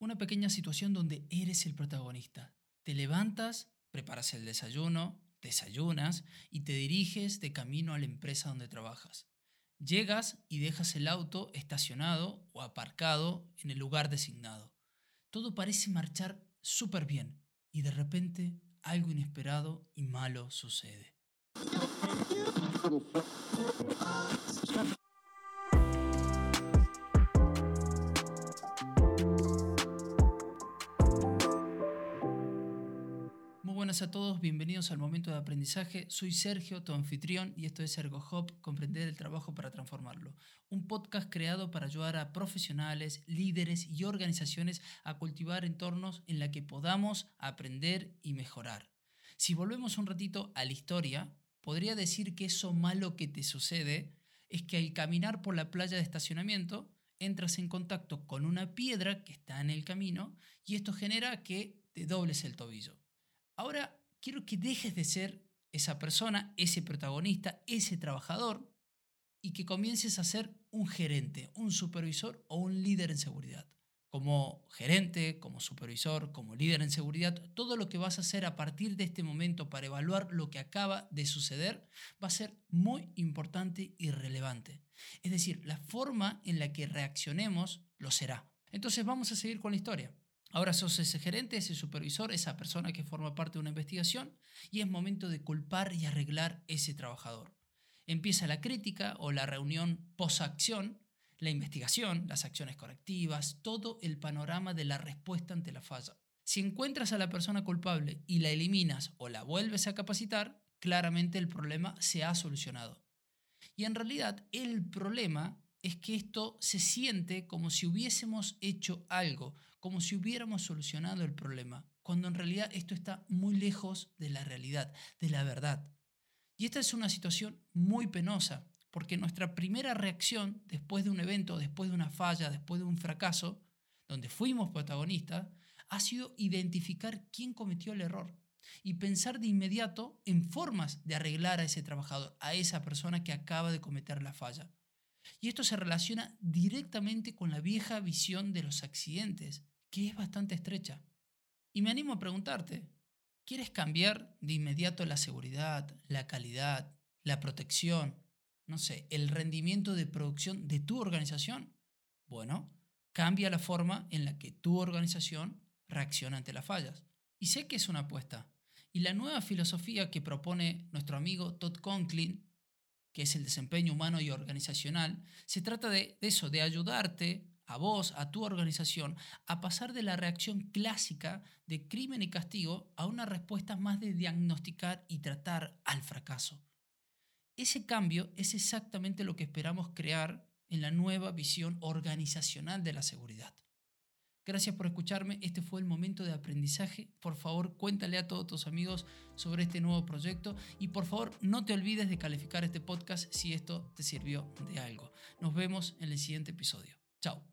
Una pequeña situación donde eres el protagonista. Te levantas, preparas el desayuno, desayunas y te diriges de camino a la empresa donde trabajas. Llegas y dejas el auto estacionado o aparcado en el lugar designado. Todo parece marchar súper bien y de repente algo inesperado y malo sucede. Buenas a todos, bienvenidos al momento de aprendizaje. Soy Sergio, tu anfitrión, y esto es ErgoHop, Comprender el Trabajo para Transformarlo. Un podcast creado para ayudar a profesionales, líderes y organizaciones a cultivar entornos en la que podamos aprender y mejorar. Si volvemos un ratito a la historia, podría decir que eso malo que te sucede es que al caminar por la playa de estacionamiento, entras en contacto con una piedra que está en el camino y esto genera que te dobles el tobillo. Ahora quiero que dejes de ser esa persona, ese protagonista, ese trabajador y que comiences a ser un gerente, un supervisor o un líder en seguridad. Como gerente, como supervisor, como líder en seguridad, todo lo que vas a hacer a partir de este momento para evaluar lo que acaba de suceder va a ser muy importante y relevante. Es decir, la forma en la que reaccionemos lo será. Entonces vamos a seguir con la historia. Ahora sos ese gerente, ese supervisor, esa persona que forma parte de una investigación y es momento de culpar y arreglar ese trabajador. Empieza la crítica o la reunión post-acción, la investigación, las acciones correctivas, todo el panorama de la respuesta ante la falla. Si encuentras a la persona culpable y la eliminas o la vuelves a capacitar, claramente el problema se ha solucionado. Y en realidad el problema es que esto se siente como si hubiésemos hecho algo, como si hubiéramos solucionado el problema, cuando en realidad esto está muy lejos de la realidad, de la verdad. Y esta es una situación muy penosa, porque nuestra primera reacción después de un evento, después de una falla, después de un fracaso, donde fuimos protagonistas, ha sido identificar quién cometió el error y pensar de inmediato en formas de arreglar a ese trabajador, a esa persona que acaba de cometer la falla. Y esto se relaciona directamente con la vieja visión de los accidentes, que es bastante estrecha. Y me animo a preguntarte, ¿quieres cambiar de inmediato la seguridad, la calidad, la protección, no sé, el rendimiento de producción de tu organización? Bueno, cambia la forma en la que tu organización reacciona ante las fallas. Y sé que es una apuesta. Y la nueva filosofía que propone nuestro amigo Todd Conklin que es el desempeño humano y organizacional, se trata de, eso, de ayudarte a vos, a tu organización, a pasar de la reacción clásica de crimen y castigo a una respuesta más de diagnosticar y tratar al fracaso. Ese cambio es exactamente lo que esperamos crear en la nueva visión organizacional de la seguridad. Gracias por escucharme. Este fue el momento de aprendizaje. Por favor, cuéntale a todos tus amigos sobre este nuevo proyecto y por favor, no te olvides de calificar este podcast si esto te sirvió de algo. Nos vemos en el siguiente episodio. Chao.